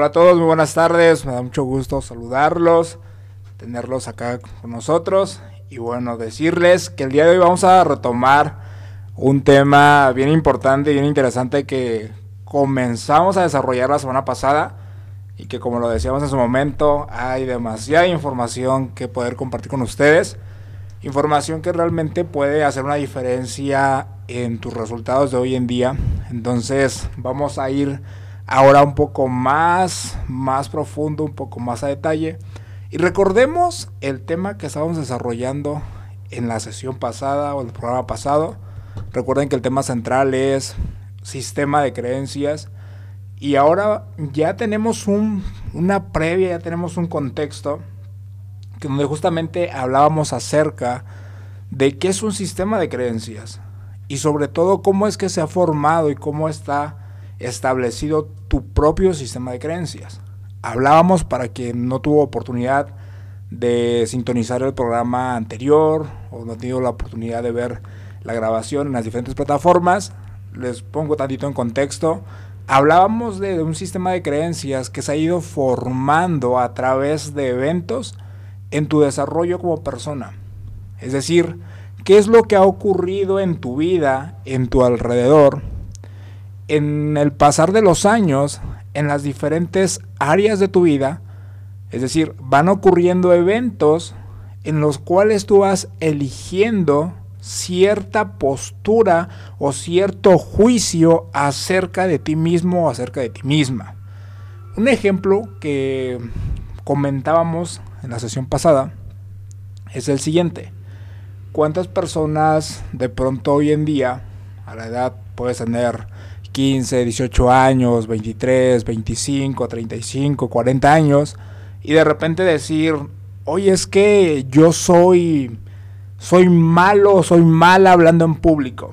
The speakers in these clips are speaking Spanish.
Hola a todos, muy buenas tardes. Me da mucho gusto saludarlos, tenerlos acá con nosotros. Y bueno, decirles que el día de hoy vamos a retomar un tema bien importante y bien interesante que comenzamos a desarrollar la semana pasada y que como lo decíamos en su momento, hay demasiada información que poder compartir con ustedes. Información que realmente puede hacer una diferencia en tus resultados de hoy en día. Entonces vamos a ir ahora un poco más, más profundo, un poco más a detalle. Y recordemos el tema que estábamos desarrollando en la sesión pasada o el programa pasado. Recuerden que el tema central es sistema de creencias. Y ahora ya tenemos un, una previa, ya tenemos un contexto donde justamente hablábamos acerca de qué es un sistema de creencias y sobre todo cómo es que se ha formado y cómo está establecido tu propio sistema de creencias. Hablábamos para quien no tuvo oportunidad de sintonizar el programa anterior o no ha tenido la oportunidad de ver la grabación en las diferentes plataformas, les pongo tantito en contexto. Hablábamos de, un sistema de creencias que se ha ido formando a través de eventos en tu desarrollo como persona. Es decir, qué es lo que ha ocurrido en tu vida, en tu alrededor, en el pasar de los años, en las diferentes áreas de tu vida, es decir, van ocurriendo eventos en los cuales tú vas eligiendo cierta postura o cierto juicio acerca de ti mismo o acerca de ti misma. Un ejemplo que comentábamos en la sesión pasada es el siguiente. ¿Cuántas personas de pronto hoy en día, a la edad puedes tener 15, 18 años, 23, 25, 35, 40 años, y de repente decir, oye, es que yo soy, soy malo, soy mala hablando en público.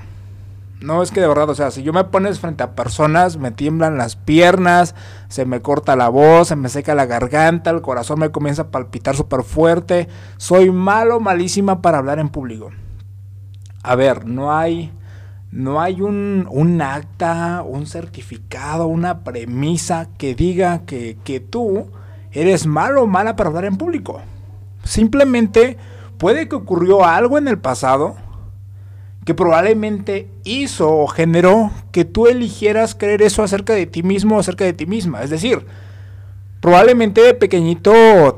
No es que de verdad, o sea, si yo me pones frente a personas, me tiemblan las piernas, se me corta la voz, se me seca la garganta, el corazón me comienza a palpitar súper fuerte. Soy malo, malísima para hablar en público. A ver, no hay, no hay un, un acta, un certificado, una premisa que diga que, que tú eres malo o mala para hablar en público. Simplemente puede que ocurrió algo en el pasado que probablemente hizo o generó que tú eligieras creer eso acerca de ti mismo o acerca de ti misma. Es decir, probablemente de pequeñito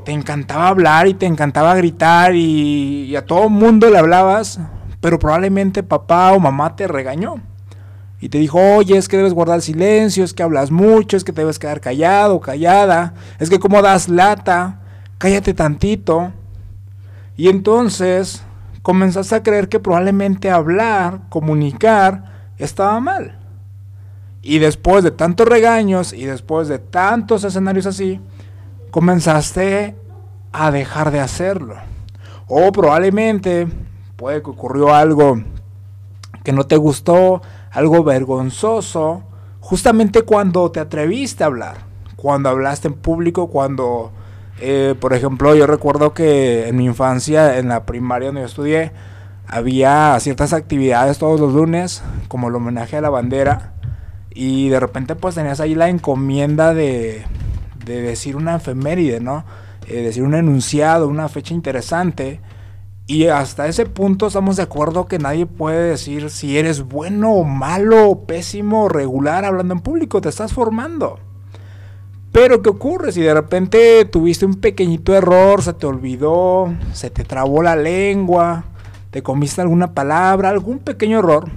te encantaba hablar y te encantaba gritar y, y a todo mundo le hablabas, pero probablemente papá o mamá te regañó. Y te dijo, oye, es que debes guardar silencio, es que hablas mucho, es que te debes quedar callado callada, es que como das lata, cállate tantito. Y entonces comenzaste a creer que probablemente hablar, comunicar, estaba mal. Y después de tantos regaños y después de tantos escenarios así, comenzaste a dejar de hacerlo. O probablemente puede que ocurrió algo que no te gustó, algo vergonzoso, justamente cuando te atreviste a hablar, cuando hablaste en público, cuando eh, por ejemplo, yo recuerdo que en mi infancia, en la primaria donde yo estudié, había ciertas actividades todos los lunes, como el homenaje a la bandera, y de repente pues tenías ahí la encomienda de, de decir una efeméride, ¿no? Eh, decir un enunciado, una fecha interesante. Y hasta ese punto estamos de acuerdo que nadie puede decir si eres bueno o malo, pésimo o regular hablando en público, te estás formando. Pero ¿qué ocurre si de repente tuviste un pequeñito error, se te olvidó, se te trabó la lengua, te comiste alguna palabra, algún pequeño error?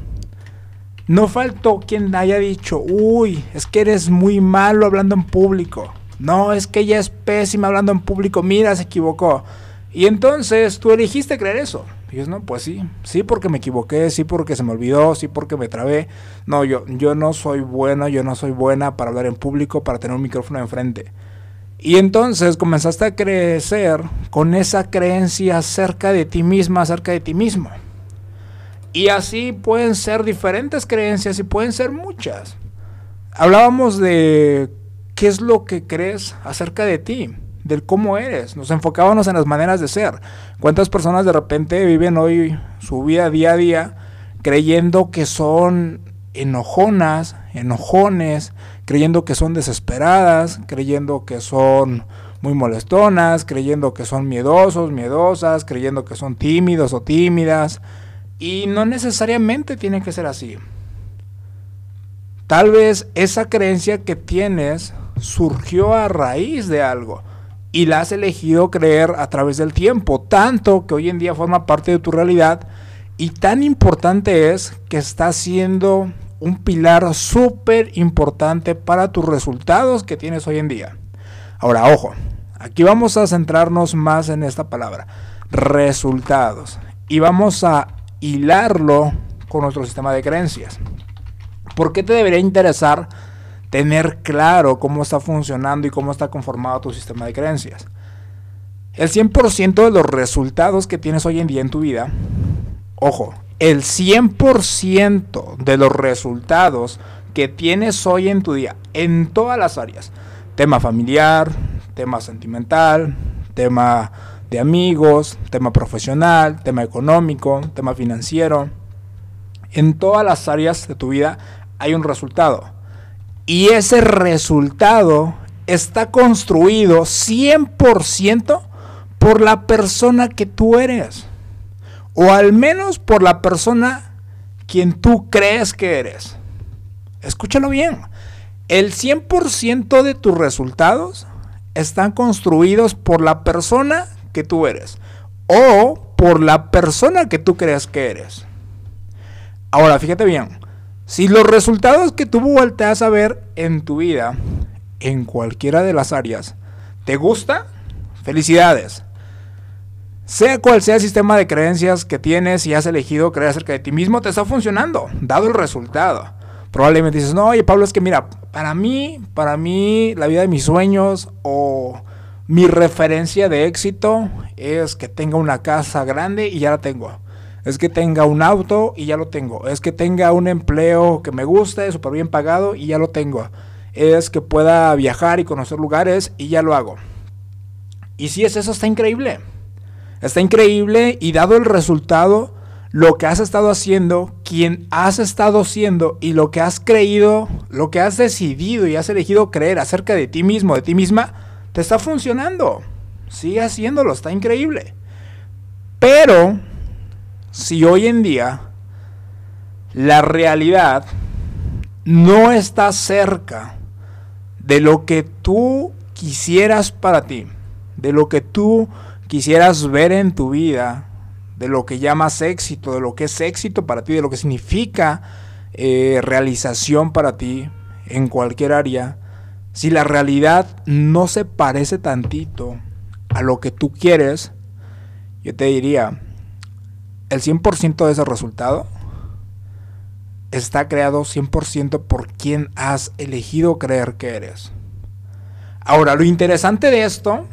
No faltó quien haya dicho, uy, es que eres muy malo hablando en público. No, es que ella es pésima hablando en público, mira, se equivocó. Y entonces tú elegiste creer eso. Y no, pues sí, sí porque me equivoqué, sí porque se me olvidó, sí porque me trabé. No, yo, yo no soy bueno, yo no soy buena para hablar en público, para tener un micrófono enfrente. Y entonces comenzaste a crecer con esa creencia acerca de ti misma, acerca de ti mismo. Y así pueden ser diferentes creencias y pueden ser muchas. Hablábamos de qué es lo que crees acerca de ti del cómo eres. Nos enfocábamos en las maneras de ser. ¿Cuántas personas de repente viven hoy su vida día a día creyendo que son enojonas, enojones, creyendo que son desesperadas, creyendo que son muy molestonas, creyendo que son miedosos, miedosas, creyendo que son tímidos o tímidas. Y no necesariamente tiene que ser así. Tal vez esa creencia que tienes surgió a raíz de algo y la has elegido creer a través del tiempo, tanto que hoy en día forma parte de tu realidad y tan importante es que está siendo un pilar súper importante para tus resultados que tienes hoy en día. Ahora, ojo, aquí vamos a centrarnos más en esta palabra, resultados, y vamos a hilarlo con nuestro sistema de creencias. ¿Por qué te debería interesar tener claro cómo está funcionando y cómo está conformado tu sistema de creencias? El 100% de los resultados que tienes hoy en día en tu vida, ojo, el 100% de los resultados que tienes hoy en tu día, en todas las áreas, tema familiar, tema sentimental, tema de amigos, tema profesional, tema económico, tema financiero, en todas las áreas de tu vida hay un resultado. Y ese resultado está construido 100% por la persona que tú eres. O al menos por la persona quien tú crees que eres. Escúchalo bien. El 100% de tus resultados están construidos por la persona que tú eres. O por la persona que tú crees que eres. Ahora, fíjate bien. Si los resultados que tú volteas a ver en tu vida, en cualquiera de las áreas, te gusta, felicidades. Sea cual sea el sistema de creencias que tienes y has elegido creer acerca de ti mismo, te está funcionando, dado el resultado. Probablemente dices, no, oye Pablo, es que mira, para mí, para mí, la vida de mis sueños o mi referencia de éxito es que tenga una casa grande y ya la tengo es que tenga un auto y ya lo tengo, es que tenga un empleo que me guste, súper bien pagado y ya lo tengo, es que pueda viajar y conocer lugares y ya lo hago. Y si es eso, está increíble. Está increíble y dado el resultado, lo que has estado haciendo, quien has estado siendo y lo que has creído, lo que has decidido y has elegido creer acerca de ti mismo, de ti misma, te está funcionando. Sigue haciéndolo, está increíble. Pero si hoy en día la realidad no está cerca de lo que tú quisieras para ti, de lo que tú quisieras ver en tu vida, de lo que llamas éxito, de lo que es éxito para ti, de lo que significa eh, realización para ti en cualquier área, si la realidad no se parece tantito a lo que tú quieres, yo te diría, el 100% de ese resultado está creado 100% por quien has elegido creer que eres. Ahora, lo interesante de esto,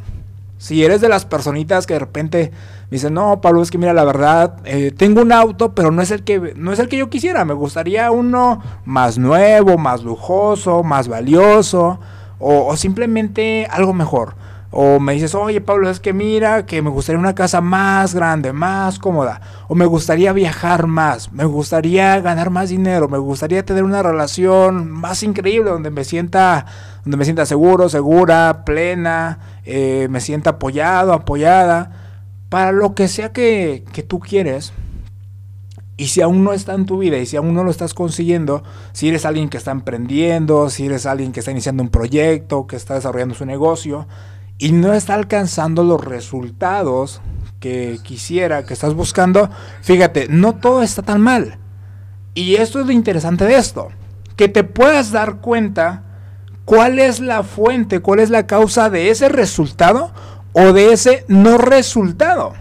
si eres de las personitas que de repente dicen, no, Pablo, es que mira, la verdad, eh, tengo un auto, pero no es, el que, no es el que yo quisiera, me gustaría uno más nuevo, más lujoso, más valioso, o simplemente algo mejor. O me dices, oye Pablo, es que mira, que me gustaría una casa más grande, más cómoda. O me gustaría viajar más, me gustaría ganar más dinero, me gustaría tener una relación más increíble donde me sienta, donde me sienta seguro, segura, plena, eh, me sienta apoyado, apoyada. Para lo que sea que, que tú quieres, y si aún no está en tu vida y si aún no lo estás consiguiendo, si eres alguien que está emprendiendo, si eres alguien que está iniciando un proyecto, que está desarrollando su negocio, y no está alcanzando los resultados que quisiera, que estás buscando, fíjate, no todo está tan mal. Y esto es lo interesante de esto, que te puedas dar cuenta cuál es la fuente, cuál es la causa de ese resultado o de ese no resultado.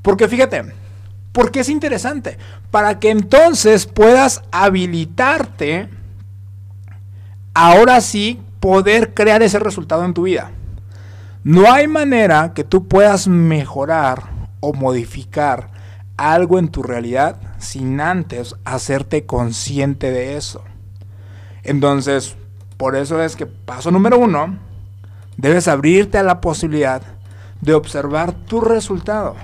Porque fíjate, porque es interesante, para que entonces puedas habilitarte ahora sí poder crear ese resultado en tu vida. No hay manera que tú puedas mejorar o modificar algo en tu realidad sin antes hacerte consciente de eso. Entonces, por eso es que paso número uno, debes abrirte a la posibilidad de observar tu resultado.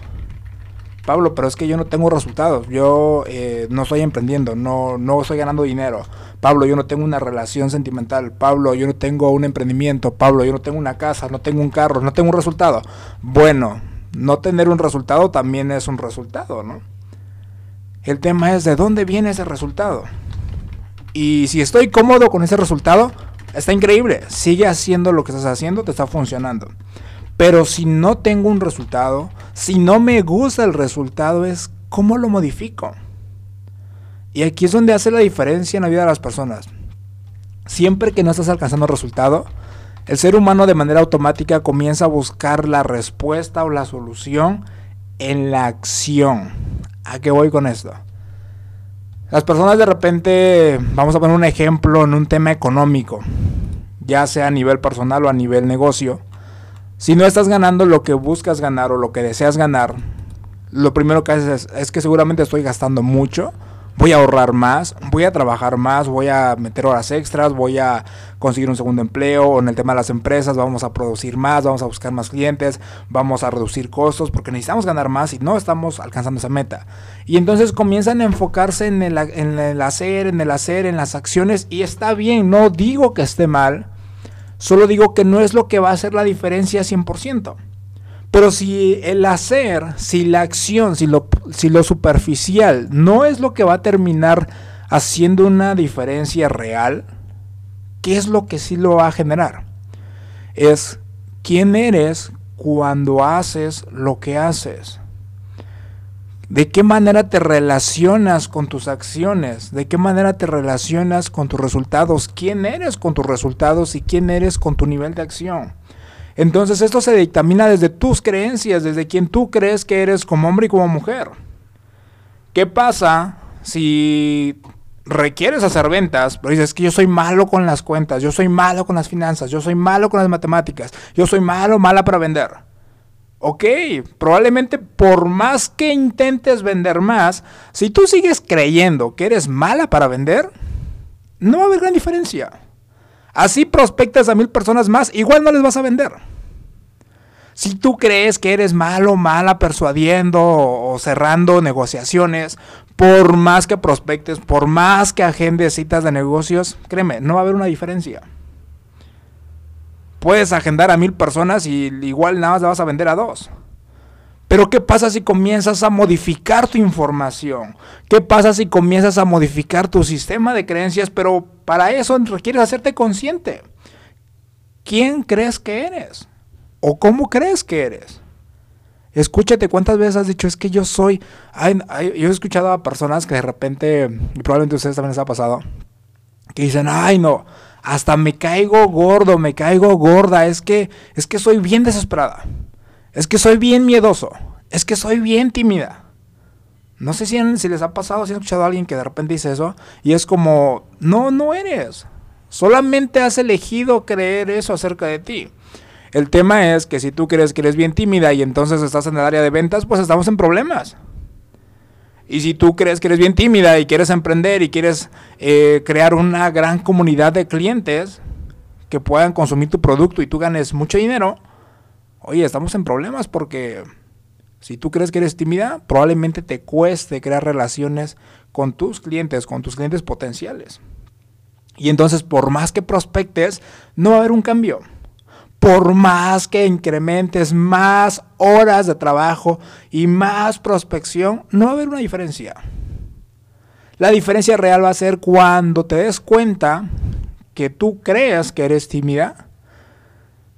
Pablo, pero es que yo no tengo resultados, yo eh, no estoy emprendiendo, no, no estoy ganando dinero. Pablo, yo no tengo una relación sentimental. Pablo, yo no tengo un emprendimiento. Pablo, yo no tengo una casa, no tengo un carro, no tengo un resultado. Bueno, no tener un resultado también es un resultado, ¿no? El tema es de dónde viene ese resultado. Y si estoy cómodo con ese resultado, está increíble. Sigue haciendo lo que estás haciendo, te está funcionando. Pero si no tengo un resultado, si no me gusta el resultado, es cómo lo modifico. Y aquí es donde hace la diferencia en la vida de las personas. Siempre que no estás alcanzando resultado, el ser humano de manera automática comienza a buscar la respuesta o la solución en la acción. ¿A qué voy con esto? Las personas de repente, vamos a poner un ejemplo en un tema económico, ya sea a nivel personal o a nivel negocio si no estás ganando lo que buscas ganar o lo que deseas ganar, lo primero que haces es, que seguramente estoy gastando mucho, voy a ahorrar más, voy a trabajar más, voy a meter horas extras, voy a conseguir un segundo empleo, o en el tema de las empresas vamos a producir más, vamos a buscar más clientes, vamos a reducir costos, porque necesitamos ganar más y no estamos alcanzando esa meta. Y entonces comienzan a enfocarse en el, hacer, en el hacer, en las acciones, y está bien, no digo que esté mal, Solo digo que no es lo que va a hacer la diferencia 100%. Pero si el hacer, si la acción, si lo, si lo superficial no es lo que va a terminar haciendo una diferencia real, ¿qué es lo que sí lo va a generar? Es quién eres cuando haces lo que haces. ¿De qué manera te relacionas con tus acciones? ¿De qué manera te relacionas con tus resultados? ¿Quién eres con tus resultados y quién eres con tu nivel de acción? Entonces esto se dictamina desde tus creencias, desde quien tú crees que eres como hombre y como mujer. ¿Qué pasa si requieres hacer ventas, pero dices que yo soy malo con las cuentas, yo soy malo con las finanzas, yo soy malo con las matemáticas, yo soy malo, mala para vender? Ok, probablemente por más que intentes vender más, si tú sigues creyendo que eres mala para vender, no va a haber gran diferencia. Así prospectas a mil personas más, igual no les vas a vender. Si tú crees que eres malo, mala persuadiendo o cerrando negociaciones, por más que prospectes, por más que agendes citas de negocios, créeme, no va a haber una diferencia puedes agendar a mil personas y igual nada más la vas a vender a dos. Pero ¿qué pasa si comienzas a modificar tu información? ¿Qué pasa si comienzas a modificar tu sistema de creencias? Pero para eso requieres hacerte consciente. ¿Quién crees que eres? ¿O cómo crees que eres? Escúchate cuántas veces has dicho, es que yo soy... yo he escuchado a personas que de repente, y probablemente a ustedes también les ha pasado, que dicen, ay no, hasta me caigo gordo, me caigo gorda, es que es que soy bien desesperada. Es que soy bien miedoso, es que soy bien tímida. No sé si, si les ha pasado, si han escuchado a alguien que de repente dice eso y es como, no, no eres. Solamente has elegido creer eso acerca de ti. El tema es que si tú crees que eres bien tímida y entonces estás en el área de ventas, pues estamos en problemas. Y si tú crees que eres bien tímida y quieres emprender y quieres eh, crear una gran comunidad de clientes que puedan consumir tu producto y tú ganes mucho dinero, oye, estamos en problemas porque si tú crees que eres tímida, probablemente te cueste crear relaciones con tus clientes, con tus clientes potenciales. Y entonces, por más que prospectes, no va a haber un cambio por más que incrementes más horas de trabajo y más prospección, no va a haber una diferencia. La diferencia real va a ser cuando te des cuenta que tú creas que eres tímida,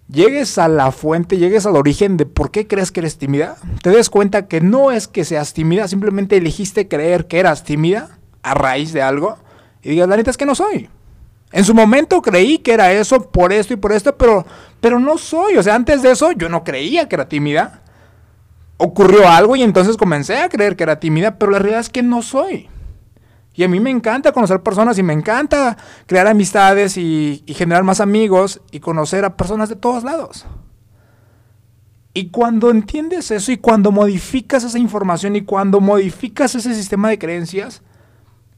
llegues a la fuente, llegues al origen de por qué crees que eres tímida, te des cuenta que no es que seas tímida, simplemente elegiste creer que eras tímida a raíz de algo y digas, la neta es que no soy. En su momento creí que era eso por esto y por esto, pero, pero no soy. O sea, antes de eso yo no creía que era tímida. Ocurrió algo y entonces comencé a creer que era tímida, pero la realidad es que no soy. Y a mí me encanta conocer personas y me encanta crear amistades y, y generar más amigos y conocer a personas de todos lados. Y cuando entiendes eso y cuando modificas esa información y cuando modificas ese sistema de creencias,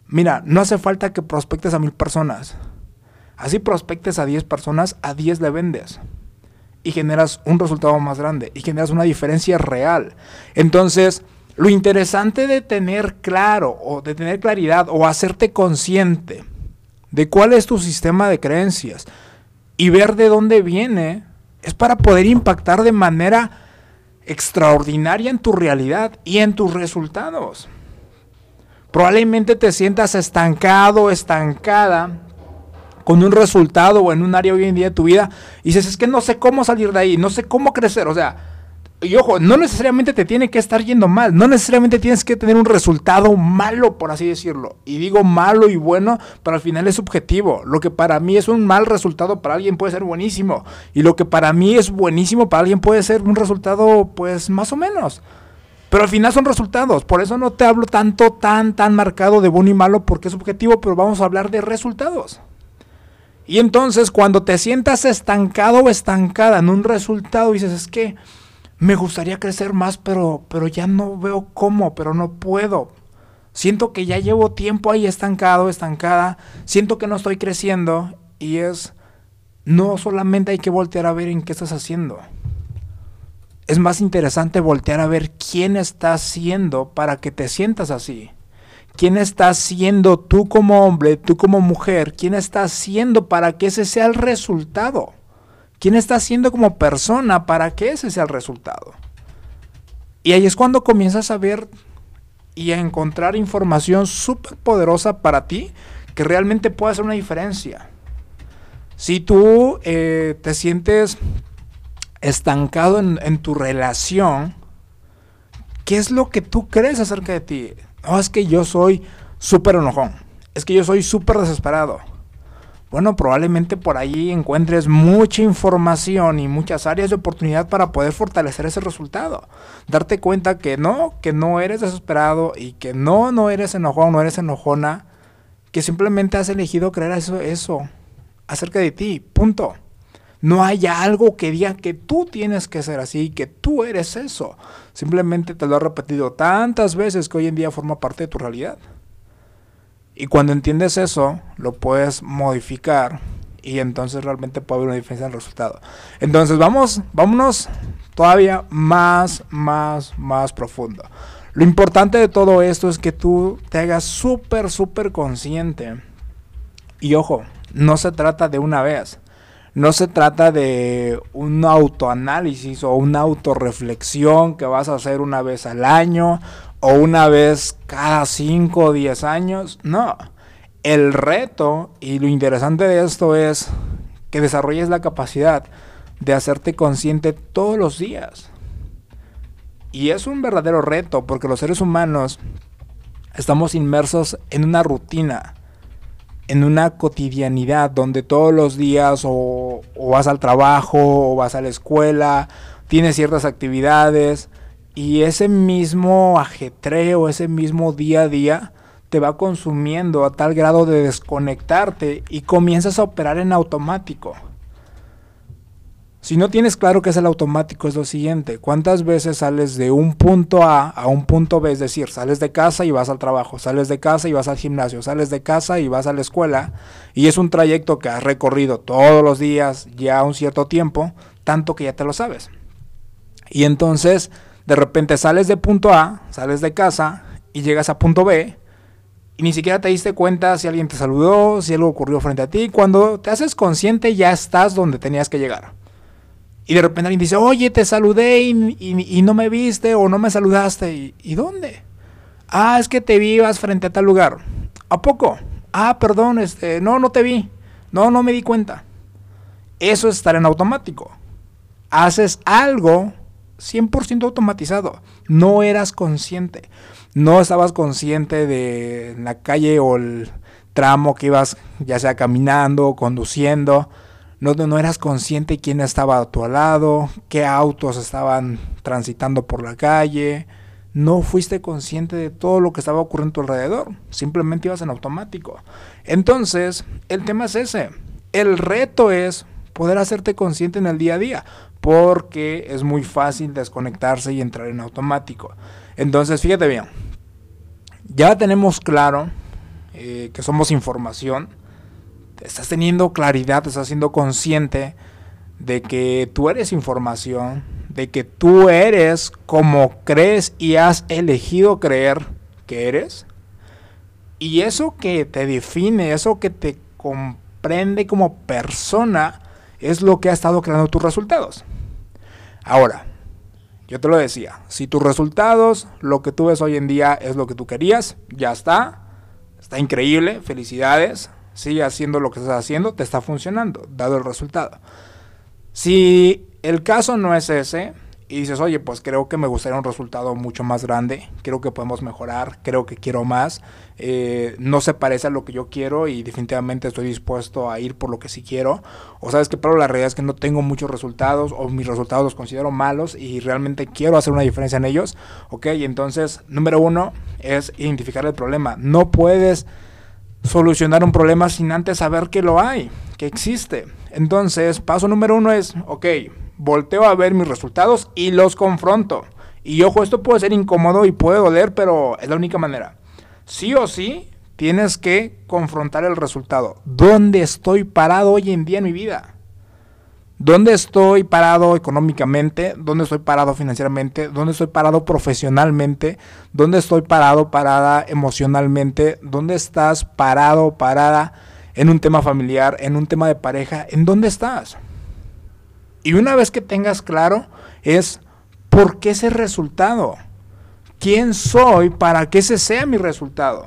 mira, no hace falta que prospectes a mil personas. Así prospectes a 10 personas, a 10 le vendes. Y generas un resultado más grande. Y generas una diferencia real. Entonces, Lo interesante de tener claro o de tener claridad o hacerte consciente de cuál es tu sistema de creencias y ver de dónde viene es para poder impactar de manera extraordinaria en tu realidad y en tus resultados. Probablemente te sientas estancado, estancada con un resultado o en un área hoy en día de tu vida y dices, es que no sé cómo salir de ahí, no sé cómo crecer, o sea, y ojo, no necesariamente te tiene que estar yendo mal, no necesariamente tienes que tener un resultado malo, por así decirlo. Y digo malo y bueno, pero al final es subjetivo. Lo que para mí es un mal resultado para alguien puede ser buenísimo. Y lo que para mí es buenísimo para alguien puede ser un resultado, pues más o menos. Pero al final son resultados. Por eso no te hablo tanto, tan, tan marcado de bueno y malo, porque es subjetivo, pero vamos a hablar de resultados. Y entonces cuando te sientas estancado o estancada en un resultado, dices, es que me gustaría crecer más, pero, pero ya no veo cómo, pero no puedo. Siento que ya llevo tiempo ahí estancado, estancada, siento que no estoy creciendo y es, no solamente hay que voltear a ver en qué estás haciendo. Es más interesante voltear a ver quién está haciendo para que te sientas así. ¿Quién está haciendo tú como hombre, tú como mujer? ¿Quién está haciendo para que ese sea el resultado? ¿Quién está haciendo como persona para que ese sea el resultado? Y ahí es cuando comienzas a ver y a encontrar información súper poderosa para ti que realmente puede hacer una diferencia. Si tú eh, te sientes estancado en, en, tu relación, ¿qué es lo que tú crees acerca de ti? No, es que yo soy súper enojón. Es que yo soy súper desesperado bueno, probablemente por ahí encuentres mucha información y muchas áreas de oportunidad para poder fortalecer ese resultado. Darte cuenta que no, que no eres desesperado y que no, no eres enojón, no eres enojona, que simplemente has elegido creer eso, eso acerca de ti, punto. No hay algo que diga que tú tienes que ser así, que tú eres eso. Simplemente te lo he repetido tantas veces que hoy en día forma parte de tu realidad. Y cuando entiendes eso, lo puedes modificar y entonces realmente puede haber una diferencia en el resultado. Entonces vamos, vámonos todavía más, más, más profundo. Lo importante de todo esto es que tú te hagas súper, súper consciente. Y ojo, no se trata de una vez. No se trata de un autoanálisis o una autorreflexión que vas a hacer una vez al año o una vez cada 5 o 10 años. No. El reto y lo interesante de esto es que desarrolles la capacidad de hacerte consciente todos los días. Y es un verdadero reto porque los seres humanos estamos inmersos en una rutina, en una cotidianidad donde todos los días o, vas al trabajo o vas a la escuela, tienes ciertas actividades, y ese mismo ajetreo, ese mismo día a día, te va consumiendo a tal grado de desconectarte y comienzas a operar en automático. Si no tienes claro qué es el automático, es lo siguiente. ¿Cuántas veces sales de un punto A a un punto B? Es decir, sales de casa y vas al trabajo, sales de casa y vas al gimnasio, sales de casa y vas a la escuela. Y es un trayecto que has recorrido todos los días ya un cierto tiempo, tanto que ya te lo sabes. Y entonces de repente sales de punto A, sales de casa y llegas a punto B y ni siquiera te diste cuenta si alguien te saludó, si algo ocurrió frente a ti. Cuando te haces consciente ya estás donde tenías que llegar. Y de repente alguien dice, oye, te saludé y, no me viste o no me saludaste. ¿Y, dónde? Ah, es que te vivas frente a tal lugar. ¿A poco? Ah, perdón, este, no, no te vi. No, no me di cuenta. Eso es estar en automático. Haces algo 100% automatizado. No eras consciente. No estabas consciente de la calle o el tramo que ibas, ya sea caminando, conduciendo. No, no eras consciente quién estaba a tu lado, qué autos estaban transitando por la calle. No fuiste consciente de todo lo que estaba ocurriendo a tu alrededor. Simplemente ibas en automático. Entonces, el tema es ese. El reto es poder hacerte consciente en el día a día porque es muy fácil desconectarse y entrar en automático. Entonces, fíjate bien, ya tenemos claro eh, que somos información, estás teniendo claridad, estás siendo consciente de que tú eres información, de que tú eres como crees y has elegido creer que eres. Y eso que te define, eso que te comprende como persona, es lo que ha estado creando tus resultados. Ahora, yo te lo decía, si tus resultados, lo que tú ves hoy en día es lo que tú querías, ya está, está increíble, felicidades, sigue haciendo lo que estás haciendo, te está funcionando, dado el resultado. Si el caso no es ese, y dices, oye, pues creo que me gustaría un resultado mucho más grande, creo que podemos mejorar, creo que quiero más, eh, no se parece a lo que yo quiero y definitivamente estoy dispuesto a ir por lo que sí quiero, o sabes que pero la realidad es que no tengo muchos resultados o mis resultados los considero malos y realmente quiero hacer una diferencia en ellos, ok, entonces número uno es identificar el problema, no puedes solucionar un problema sin antes saber que lo hay, que existe. Entonces, paso número uno es, ok, volteo a ver mis resultados y los confronto. Y ojo, esto puede ser incómodo y puede doler, pero es la única manera. Sí o sí, tienes que confrontar el resultado. ¿Dónde estoy parado hoy en día en mi vida? ¿Dónde estoy parado económicamente? ¿Dónde estoy parado financieramente? ¿Dónde estoy parado profesionalmente? ¿Dónde estoy parado, parada emocionalmente? ¿Dónde estás parado, parada en un tema familiar, en un tema de pareja? ¿En dónde estás? Y una vez que tengas claro, es ¿por qué ese resultado? ¿Quién soy para que ese sea mi resultado?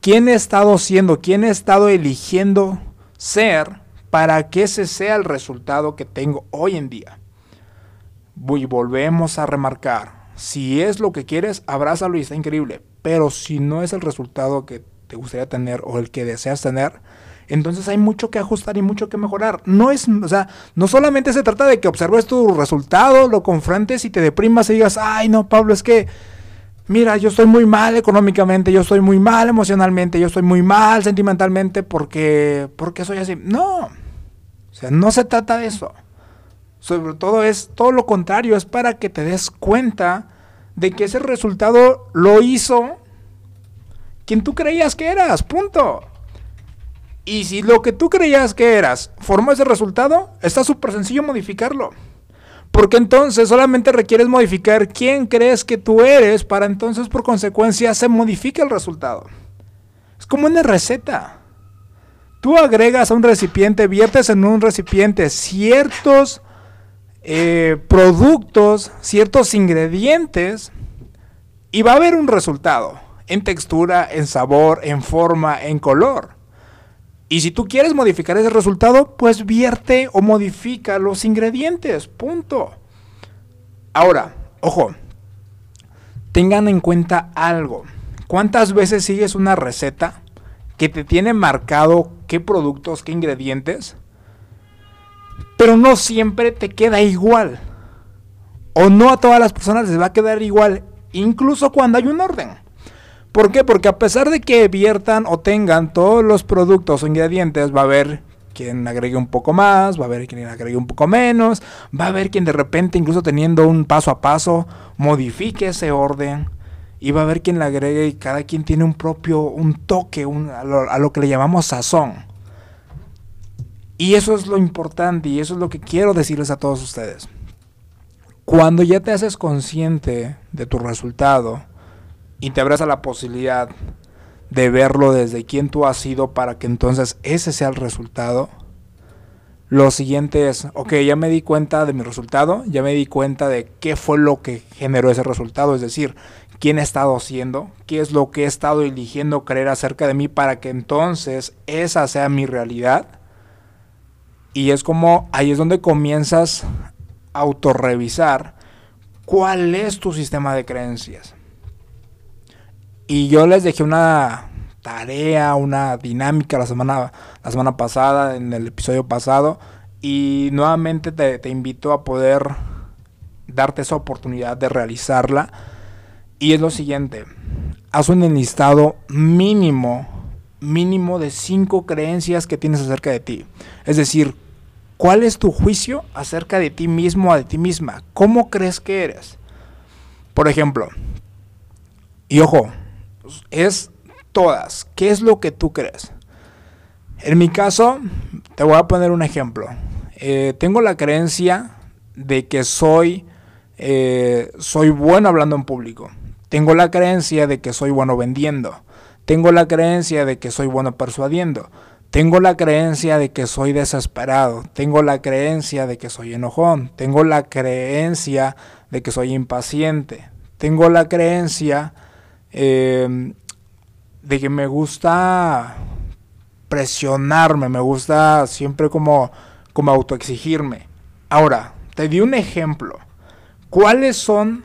¿Quién he estado siendo? ¿Quién he estado eligiendo ser para que ese sea el resultado que tengo hoy en día? Y volvemos a remarcar, si es lo que quieres, abrázalo y está increíble. Pero si no es el resultado que te gustaría tener o el que deseas tener, entonces hay mucho que ajustar y mucho que mejorar. No es, o sea, no solamente se trata de que observes tu resultado, lo confrontes y te deprimas y digas, ay no, Pablo, es que, mira, yo estoy muy mal económicamente, yo estoy muy mal emocionalmente, yo estoy muy mal sentimentalmente porque, porque soy así. No, sea, no se trata de eso. Sobre todo es todo lo contrario, es para que te des cuenta de que ese resultado lo hizo quien tú creías que eras, punto. Y si lo que tú creías que eras formó ese resultado, está súper sencillo modificarlo. Porque entonces solamente requieres modificar quién crees que tú eres para entonces por consecuencia se modifique el resultado. Es como una receta. Tú agregas a un recipiente, viertes en un recipiente ciertos eh, productos, ciertos ingredientes y va a haber un resultado en textura, en sabor, en forma, en color. Y si tú quieres modificar ese resultado, pues vierte o modifica los ingredientes. Punto. Ahora, ojo, tengan en cuenta algo. ¿Cuántas veces sigues una receta que te tiene marcado qué productos, qué ingredientes? Pero no siempre te queda igual. O no a todas las personas les va a quedar igual, incluso cuando hay un orden. ¿Por qué? Porque a pesar de que viertan o tengan todos los productos o ingredientes, va a haber quien agregue un poco más, va a haber quien agregue un poco menos, va a haber quien de repente, incluso teniendo un paso a paso, modifique ese orden. Y va a haber quien le agregue y cada quien tiene un propio, un toque, lo, a lo que le llamamos sazón. Y eso es lo importante y eso es lo que quiero decirles a todos ustedes. Cuando ya te haces consciente de tu resultado, y te abres a la posibilidad de verlo desde quién tú has sido para que entonces ese sea el resultado. Lo siguiente es, ok, ya me di cuenta de mi resultado, ya me di cuenta de qué fue lo que generó ese resultado, es decir, quién he estado haciendo, qué es lo que he estado eligiendo creer acerca de mí para que entonces esa sea mi realidad. Y es como ahí es donde comienzas a autorrevisar cuál es tu sistema de creencias. Y yo les dejé una tarea, una dinámica la semana, la semana pasada, en el episodio pasado. Y nuevamente te, invito a poder darte esa oportunidad de realizarla. Y es lo siguiente. Haz un enlistado mínimo, mínimo de cinco creencias que tienes acerca de ti. Es decir, ¿cuál es tu juicio acerca de ti mismo o de ti misma? ¿Cómo crees que eres? Por ejemplo, y ojo, es todas. ¿Qué es lo que tú crees? En mi caso, te voy a poner un ejemplo. Eh, tengo la creencia de que soy eh, soy bueno hablando en público. Tengo la creencia de que soy bueno vendiendo. Tengo la creencia de que soy bueno persuadiendo. Tengo la creencia de que soy desesperado. Tengo la creencia de que soy enojón. Tengo la creencia de que soy impaciente. Tengo la creencia em, de que me gusta presionarme, me gusta siempre como, como autoexigirme. Ahora, te di un ejemplo. ¿Cuáles son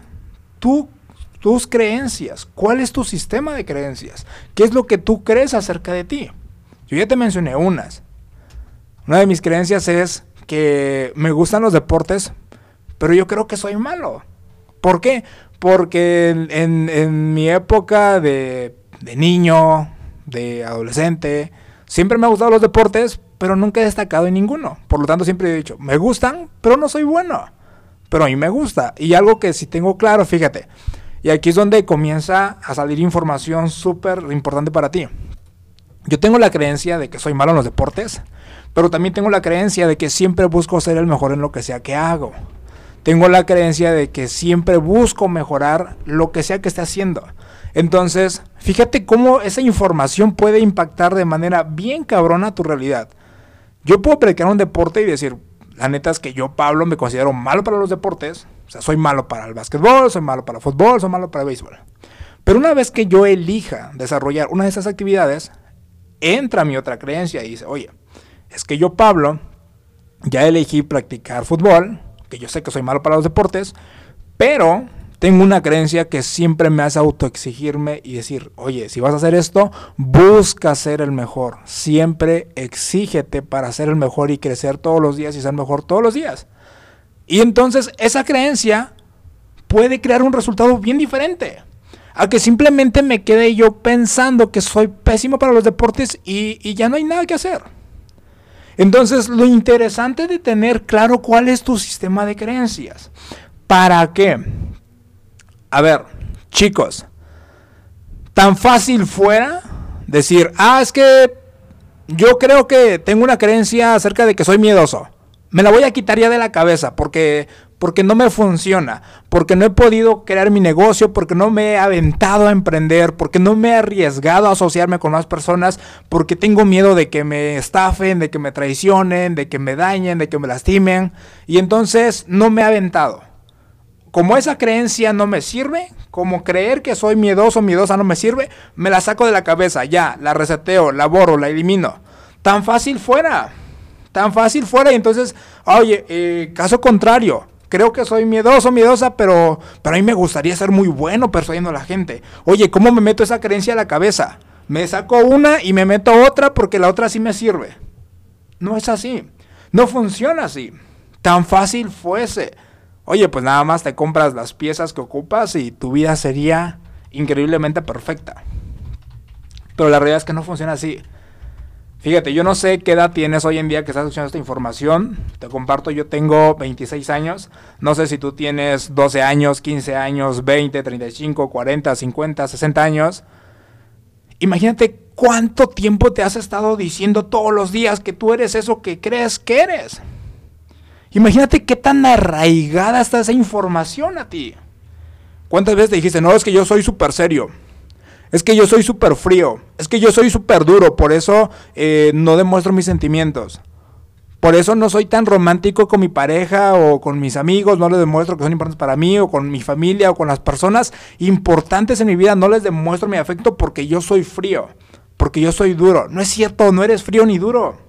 tus creencias? ¿Cuál es tu sistema de creencias? ¿Qué es lo que tú crees acerca de ti? Yo ya te mencioné unas. Una de mis creencias es que me gustan los deportes, pero yo creo que soy malo. ¿Por qué? Porque en, mi época de, niño, de adolescente, siempre me han gustado los deportes, pero nunca he destacado en ninguno. Por lo tanto, siempre he dicho, me gustan, pero no soy bueno. Pero a mí me gusta. Y algo que si tengo claro, fíjate. Y aquí es donde comienza a salir información súper importante para ti. Yo tengo la creencia de que soy malo en los deportes, pero también tengo la creencia de que siempre busco ser el mejor en lo que sea que hago. Tengo la creencia de que siempre busco mejorar lo que sea que esté haciendo. Entonces, fíjate cómo esa información puede impactar de manera bien cabrona tu realidad. Yo puedo predicar un deporte y decir, la neta es que yo, Pablo, me considero malo para los deportes. O sea, soy malo para el básquetbol, soy malo para el fútbol, soy malo para el béisbol. Pero una vez que yo elija desarrollar una de esas actividades, entra mi otra creencia y dice, oye, es que yo, Pablo, ya elegí practicar fútbol, que yo sé que soy malo para los deportes, pero tengo una creencia que siempre me hace autoexigirme y decir, oye, si vas a hacer esto, busca ser el mejor. Siempre exígete para ser el mejor y crecer todos los días y ser mejor todos los días. Y entonces esa creencia puede crear un resultado bien diferente a que simplemente me quede yo pensando que soy pésimo para los deportes y, ya no hay nada que hacer. Entonces, lo interesante de tener claro cuál es tu sistema de creencias. ¿Para qué? A ver, chicos, tan fácil fuera decir, ah, es que yo creo que tengo una creencia acerca de que soy miedoso. Me la voy a quitar ya de la cabeza porque porque no me funciona, porque no he podido crear mi negocio, porque no me he aventado a emprender, porque no me he arriesgado a asociarme con más personas, porque tengo miedo de que me estafen, de que me traicionen, de que me dañen, de que me lastimen, y entonces no me he aventado. Como esa creencia no me sirve, como creer que soy miedoso, miedosa no me sirve, me la saco de la cabeza, ya, la reseteo, la borro, la elimino. Tan fácil fuera, tan fácil fuera, y entonces, oye, eh, caso contrario, creo que soy miedoso, miedosa, pero, pero a mí me gustaría ser muy bueno persuadiendo a la gente. Oye, ¿cómo me meto esa creencia a la cabeza? Me saco una y me meto otra porque la otra sí me sirve. No es así. No funciona así. Tan fácil fuese. Oye, pues nada más te compras las piezas que ocupas y tu vida sería increíblemente perfecta. Pero la realidad es que no funciona así. Fíjate, yo no sé qué edad tienes hoy en día que estás escuchando esta información. Te comparto, yo tengo 26 años. No sé si tú tienes 12 años, 15 años, 20, 35, 40, 50, 60 años. Imagínate cuánto tiempo te has estado diciendo todos los días que tú eres eso que crees que eres. Imagínate qué tan arraigada está esa información a ti. ¿Cuántas veces te dijiste, no, es que yo soy súper serio? Es que yo soy súper frío. Es que yo soy súper duro. Por eso eh, no demuestro mis sentimientos. Por eso no soy tan romántico con mi pareja o con mis amigos. No les demuestro que son importantes para mí o con mi familia o con las personas importantes en mi vida. No les demuestro mi afecto porque yo soy frío. Porque yo soy duro. No es cierto, no eres frío ni duro.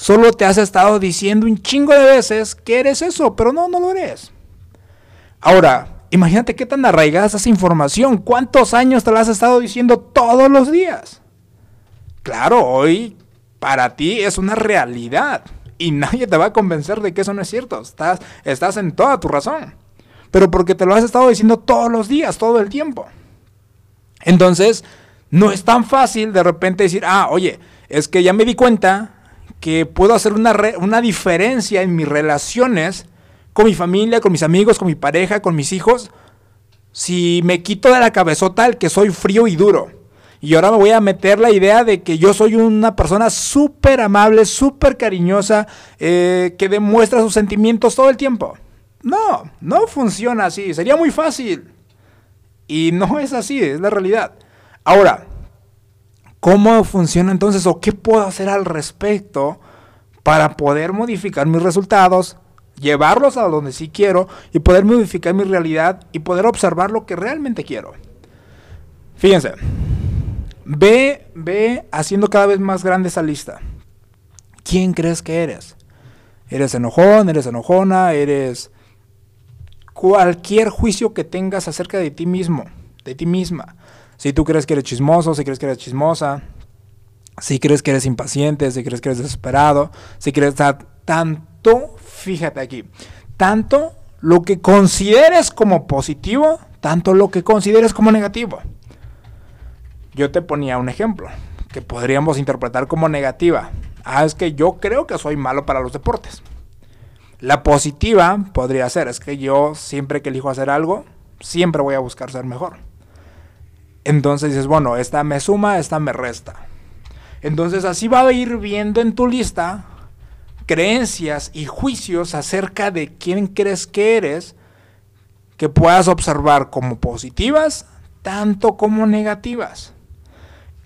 Solo te has estado diciendo un chingo de veces que eres eso, pero no, no lo eres. Ahora, Imagínate qué tan arraigada es esa información. ¿Cuántos años te la has estado diciendo todos los días? Claro, hoy para ti es una realidad. Y nadie te va a convencer de que eso no es cierto. Estás, estás en toda tu razón. Pero porque te lo has estado diciendo todos los días, todo el tiempo. Entonces, no es tan fácil de repente decir, ah, oye, es que ya me di cuenta que puedo hacer una, una diferencia en mis relaciones con mi familia, con mis amigos, con mi pareja, con mis hijos, si me quito de la cabezota el que soy frío y duro. Y ahora me voy a meter la idea de que yo soy una persona súper amable, súper cariñosa, eh, que demuestra sus sentimientos todo el tiempo. No, no funciona así. Sería muy fácil. Y no es así, es la realidad. Ahora, ¿cómo funciona entonces o qué puedo hacer al respecto para poder modificar mis resultados, llevarlos a donde sí quiero y poder modificar mi realidad y poder observar lo que realmente quiero? Fíjense, ve, ve haciendo cada vez más grande esa lista. ¿Quién crees que eres? ¿Eres enojón? ¿Eres enojona? ¿Eres cualquier juicio que tengas acerca de ti mismo, de ti misma? Si tú crees que eres chismoso, si crees que eres chismosa, si crees que eres impaciente, si crees que eres desesperado, si crees tanto, fíjate aquí, tanto lo que consideres como positivo, tanto lo que consideres como negativo. Yo te ponía un ejemplo que podríamos interpretar como negativa. Ah, es que yo creo que soy malo para los deportes. La positiva podría ser, es que yo siempre que elijo hacer algo, siempre voy a buscar ser mejor. Entonces dices, bueno, esta me suma, esta me resta. Entonces así va a ir viendo en tu lista creencias y juicios acerca de quién crees que eres que puedas observar como positivas tanto como negativas.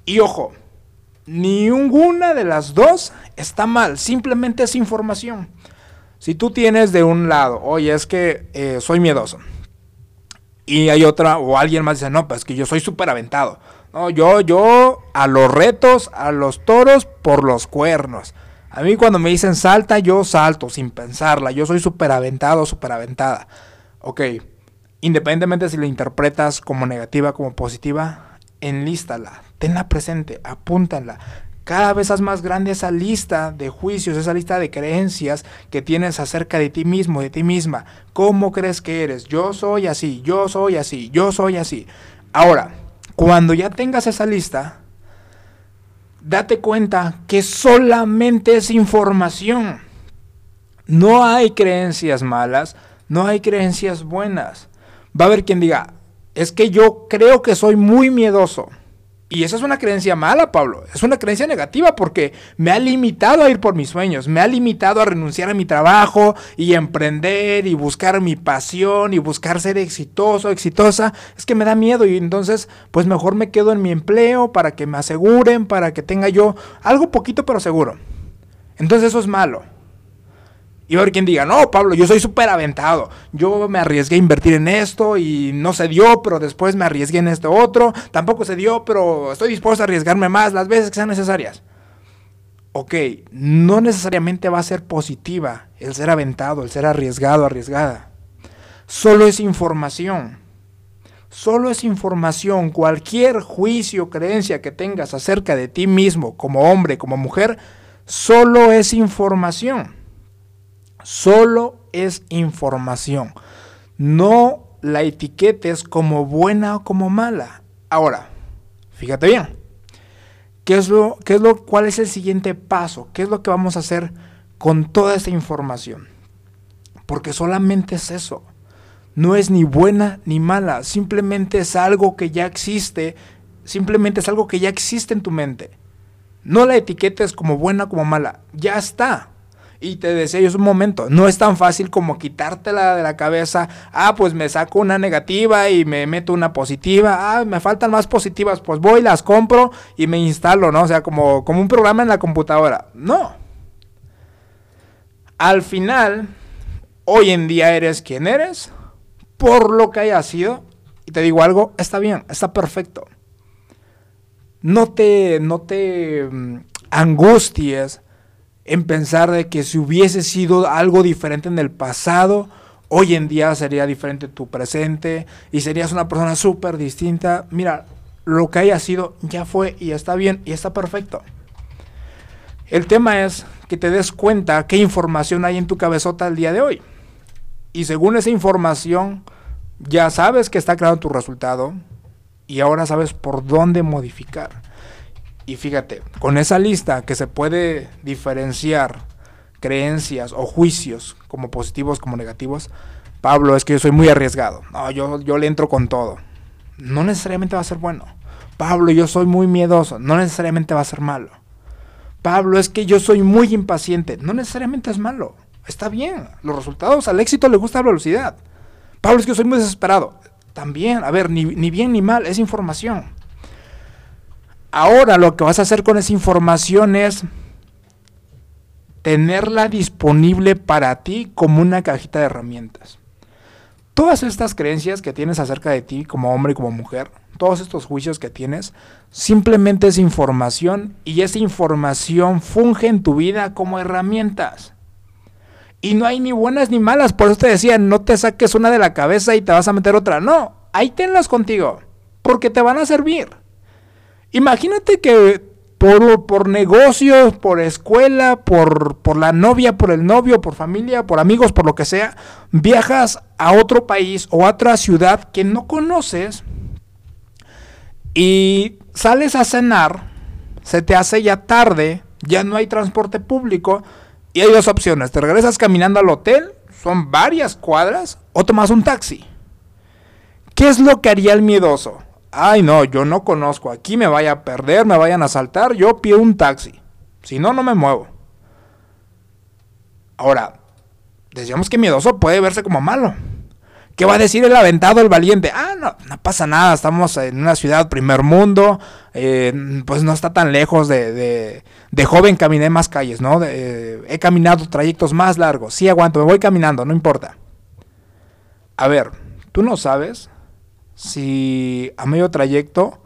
Y ojo, ninguna de las dos está mal, simplemente es información. Si tú tienes de un lado, oye, es que eh, soy miedoso, y hay otra, o alguien más dice, no, pues que yo soy súper aventado. No, yo, yo a los retos, a los toros por los cuernos. A mí cuando me dicen salta, yo salto sin pensarla. Yo soy súper aventado, súper aventada. Ok, independientemente si la interpretas como negativa, como positiva, enlístala, tenla presente, apúntala. Cada vez haz más grande esa lista de juicios, esa lista de creencias que tienes acerca de ti mismo, de ti misma. ¿Cómo crees que eres? Yo soy así, yo soy así, yo soy así. Ahora, cuando ya tengas esa lista, date cuenta que solamente es información. No hay creencias malas, no hay creencias buenas. Va a haber quien diga, es que yo creo que soy muy miedoso. Y esa es una creencia mala, Pablo. Es una creencia negativa porque me ha limitado a ir por mis sueños, me ha limitado a renunciar a mi trabajo y emprender y buscar mi pasión y buscar ser exitoso, exitosa. Es que me da miedo y entonces pues mejor me quedo en mi empleo para que me aseguren, para que tenga yo algo poquito pero seguro. Entonces eso es malo. Y va a haber quien diga, no, Pablo, yo soy súper aventado. Yo me arriesgué a invertir en esto y no se dio, pero después me arriesgué en este otro. Tampoco se dio, pero estoy dispuesto a arriesgarme más las veces que sean necesarias. Ok, no necesariamente va a ser positiva el ser aventado, el ser arriesgado, arriesgada. Solo es información. Solo es información. Cualquier juicio, creencia que tengas acerca de ti mismo, como hombre, como mujer, solo es información. Solo es información. No la etiquetes como buena o como mala. Ahora, fíjate bien. ¿Qué es lo, qué es lo, ¿Cuál es el siguiente paso? ¿Qué es lo que vamos a hacer con toda esta información? Porque solamente es eso. No es ni buena ni mala. Simplemente es algo que ya existe. Simplemente es algo que ya existe en tu mente. No la etiquetes como buena o como mala. Ya está. Y te decía yo, es un momento, no es tan fácil como quitártela de la cabeza. Ah, pues me saco una negativa y me meto una positiva. Ah, me faltan más positivas, pues voy, las compro y me instalo, ¿no? O sea, como, como un programa en la computadora. No. Al final, hoy en día eres quien eres, por lo que haya sido. Y te digo algo, está bien, está perfecto. No te, no te mm, angusties en pensar de que si hubiese sido algo diferente en el pasado, hoy en día sería diferente tu presente y serías una persona súper distinta. Mira, lo que haya sido ya fue y está bien y está perfecto. El tema es que te des cuenta qué información hay en tu cabezota el día de hoy. Y según esa información, ya sabes que está creando tu resultado y ahora sabes por dónde modificar. Y fíjate, con esa lista que se puede diferenciar creencias o juicios como positivos como negativos, Pablo, es que yo soy muy arriesgado. No, yo, yo le entro con todo. No necesariamente va a ser bueno. Pablo, yo soy muy miedoso. No necesariamente va a ser malo. Pablo, es que yo soy muy impaciente. No necesariamente es malo. Está bien. Los resultados, al éxito le gusta la velocidad. Pablo, es que soy muy desesperado. También, a ver, ni, ni bien ni mal, es información. Ahora lo que vas a hacer con esa información es tenerla disponible para ti como una cajita de herramientas. Todas estas creencias que tienes acerca de ti como hombre y como mujer, todos estos juicios que tienes, simplemente es información y esa información funge en tu vida como herramientas. Y no hay ni buenas ni malas, por eso te decía, no te saques una de la cabeza y te vas a meter otra. No, ahí tenlas contigo, porque te van a servir. Imagínate que por, por negocios, por escuela, por, por la novia, por el novio, por familia, por amigos, por lo que sea, viajas a otro país o a otra ciudad que no conoces y sales a cenar, se te hace ya tarde, ya no hay transporte público y hay dos opciones, te regresas caminando al hotel, son varias cuadras, o tomas un taxi. ¿Qué es lo que haría el miedoso? Ay no, yo no conozco, aquí me vaya a perder, me vayan a asaltar, yo pido un taxi. Si no, no me muevo. Ahora, decíamos que miedoso puede verse como malo. ¿Qué va a decir el aventado, el valiente? Ah, no, no pasa nada, estamos en una ciudad primer mundo, eh, pues no está tan lejos de, de, joven caminé más calles, ¿no? he caminado trayectos más largos, sí aguanto, me voy caminando, no importa. A ver, tú no sabes si a medio trayecto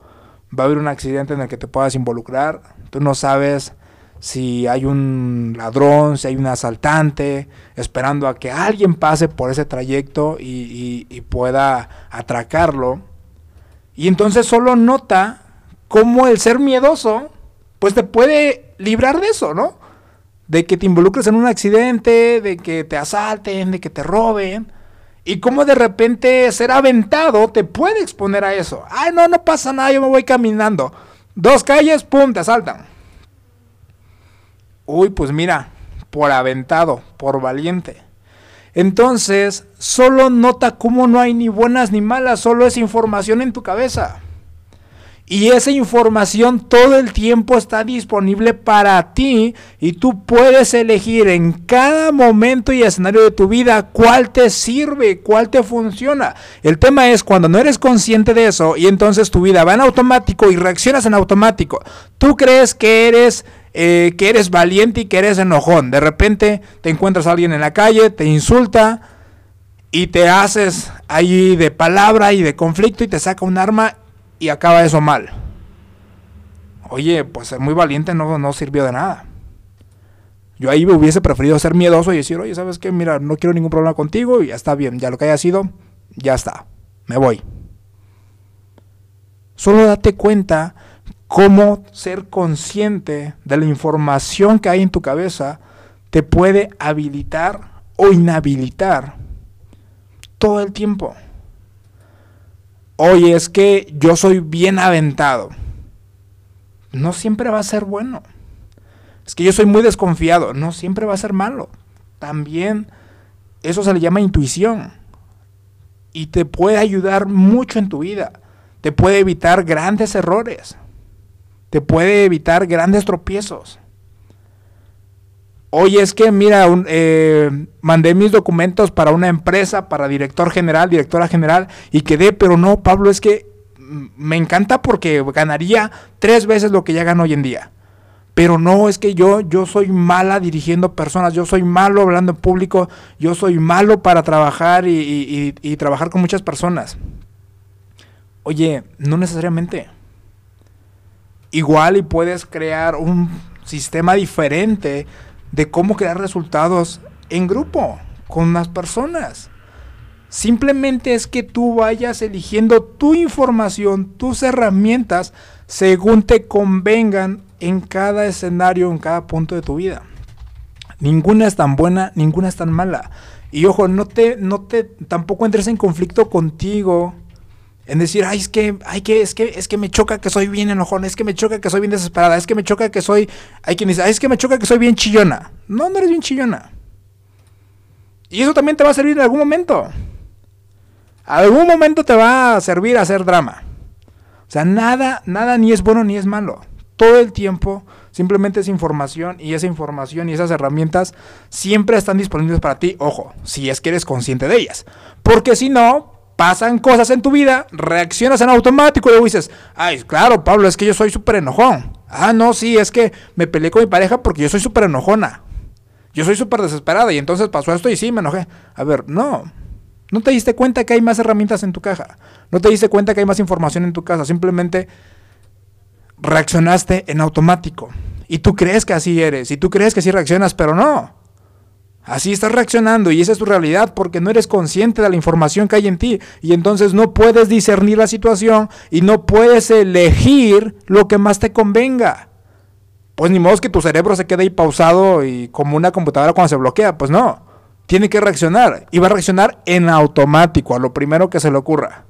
va a haber un accidente en el que te puedas involucrar, tú no sabes si hay un ladrón, si hay un asaltante, esperando a que alguien pase por ese trayecto y, pueda atracarlo. Y entonces solo nota cómo el ser miedoso, pues te puede librar de eso, ¿no? De que te involucres en un accidente, de que te asalten, de que te roben. Y cómo de repente ser aventado te puede exponer a eso. Ay, no, no pasa nada, yo me voy caminando. Dos calles, pum, te asaltan. Uy, pues mira, por aventado, por valiente. Entonces, solo nota cómo no hay ni buenas ni malas, solo es información en tu cabeza. Y esa información todo el tiempo está disponible para ti y tú puedes elegir en cada momento y escenario de tu vida cuál te sirve, cuál te funciona. El tema es cuando no eres consciente de eso y entonces tu vida va en automático y reaccionas en automático. Tú crees que eres eh, que eres valiente y que eres enojón. De repente te encuentras a alguien en la calle, te insulta y te haces ahí de palabra y de conflicto y te saca un arma y acaba eso mal. Oye, pues ser muy valiente no, no sirvió de nada. Yo ahí hubiese preferido ser miedoso y decir, oye, ¿sabes qué? Mira, no quiero ningún problema contigo y ya está bien, ya lo que haya sido, ya está, me voy. Solo date cuenta cómo ser consciente de la información que hay en tu cabeza te puede habilitar o inhabilitar todo el tiempo oye, es que yo soy bien aventado. No siempre va a ser bueno. Es que yo soy muy desconfiado. No siempre va a ser malo. También eso se le llama intuición. Y te puede ayudar mucho en tu vida. Te puede evitar grandes errores. Te puede evitar grandes tropiezos. Oye, es que mira, eh, mandé mis documentos para una empresa, para director general, directora general, y quedé, pero no, Pablo, es que me encanta porque ganaría tres veces lo que ya gano hoy en día. Pero no, es que yo, yo soy mala dirigiendo personas, yo soy malo hablando en público, yo soy malo para trabajar y trabajar con muchas personas. Oye, no necesariamente. Igual y puedes crear un sistema diferente de cómo crear resultados en grupo, con más personas. Simplemente es que tú vayas eligiendo tu información, tus herramientas, según te convengan en cada escenario, en cada punto de tu vida. Ninguna es tan buena, ninguna es tan mala. Y ojo, no te, no te, tampoco entres en conflicto contigo en decir, ay, es que, ay, que, es que, es que me choca que soy bien enojón, es que me choca que soy bien desesperada, es que me choca que soy, hay quien dice, ay, es que me choca que soy bien chillona. No, no eres bien chillona. Y eso también te va a servir en algún momento. Algún momento te va a servir a hacer drama. O sea, nada, nada ni es bueno ni es malo. todo el tiempo simplemente es información y esa información y esas herramientas siempre están disponibles para ti, ojo, si es que eres consciente de ellas. Porque si no, pasan cosas en tu vida, reaccionas en automático y luego dices, ay, claro, Pablo, es que yo soy súper enojón. Ah, no, sí, es que me peleé con mi pareja porque yo soy súper enojona. Yo soy súper desesperada y entonces pasó esto y sí, me enojé. A ver, no. No te diste cuenta que hay más herramientas en tu caja. No te diste cuenta que hay más información en tu casa. Simplemente reaccionaste en automático. Y tú crees que así eres. Y tú crees que así reaccionas, pero no. Así estás reaccionando y esa es tu realidad porque no eres consciente de la información que hay en ti y entonces no puedes discernir la situación y no puedes elegir lo que más te convenga. Pues ni modo que tu cerebro se quede ahí pausado y como una computadora cuando se bloquea, pues no. Tiene que reaccionar y va a reaccionar en automático a lo primero que se le ocurra.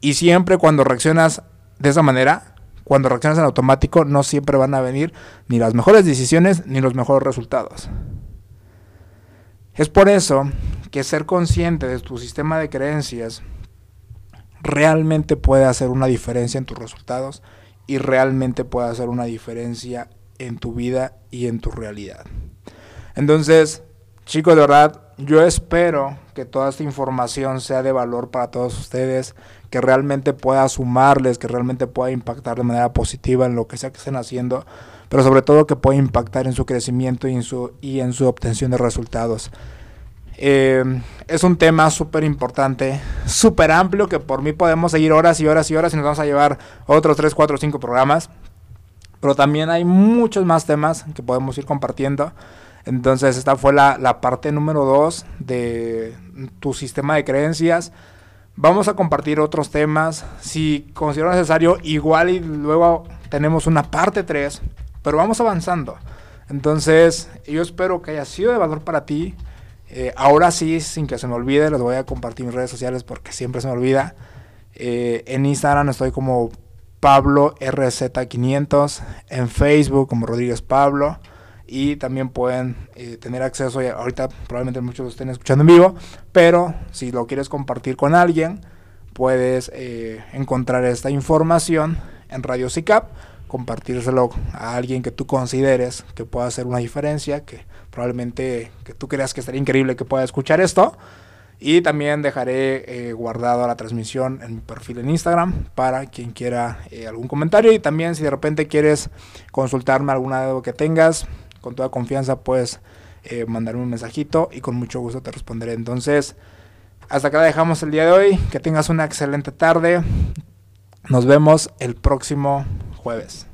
Y siempre cuando reaccionas de esa manera, cuando reaccionas en automático, no siempre van a venir ni las mejores decisiones ni los mejores resultados. Es por eso que ser consciente de tu sistema de creencias realmente puede hacer una diferencia en tus resultados y realmente puede hacer una diferencia en tu vida y en tu realidad. Entonces, chicos, de verdad, yo espero que toda esta información sea de valor para todos ustedes, que realmente pueda sumarles, que realmente pueda impactar de manera positiva en lo que sea que estén haciendo pero sobre todo que puede impactar en su crecimiento y en su, y en su obtención de resultados. Eh, es un tema súper importante, súper amplio, que por mí podemos seguir horas y horas y horas y nos vamos a llevar otros 3, 4, 5 programas. Pero también hay muchos más temas que podemos ir compartiendo. Entonces esta fue la, la parte número 2 de tu sistema de creencias. Vamos a compartir otros temas. Si considero necesario, igual y luego tenemos una parte 3 pero vamos avanzando. Entonces, yo espero que haya sido de valor para ti. Eh, ahora sí, sin que se me olvide, les voy a compartir mis redes sociales porque siempre se me olvida. Eh, en Instagram estoy como Pablo RZ500, en Facebook como Rodríguez Pablo y también pueden eh, tener acceso, ahorita probablemente muchos lo estén escuchando en vivo, pero si lo quieres compartir con alguien, puedes encontrar esta información en Radio CICAP compartírselo a alguien que tú consideres que pueda hacer una diferencia, que probablemente que tú creas que estaría increíble que pueda escuchar esto. Y también dejaré eh, guardado la transmisión en mi perfil en Instagram para quien quiera eh, algún comentario. Y también si de repente quieres consultarme alguna duda que tengas, con toda confianza puedes eh, mandarme un mensajito y con mucho gusto te responderé. Entonces, hasta acá dejamos el día de hoy. Que tengas una excelente tarde. Nos vemos el próximo jueves.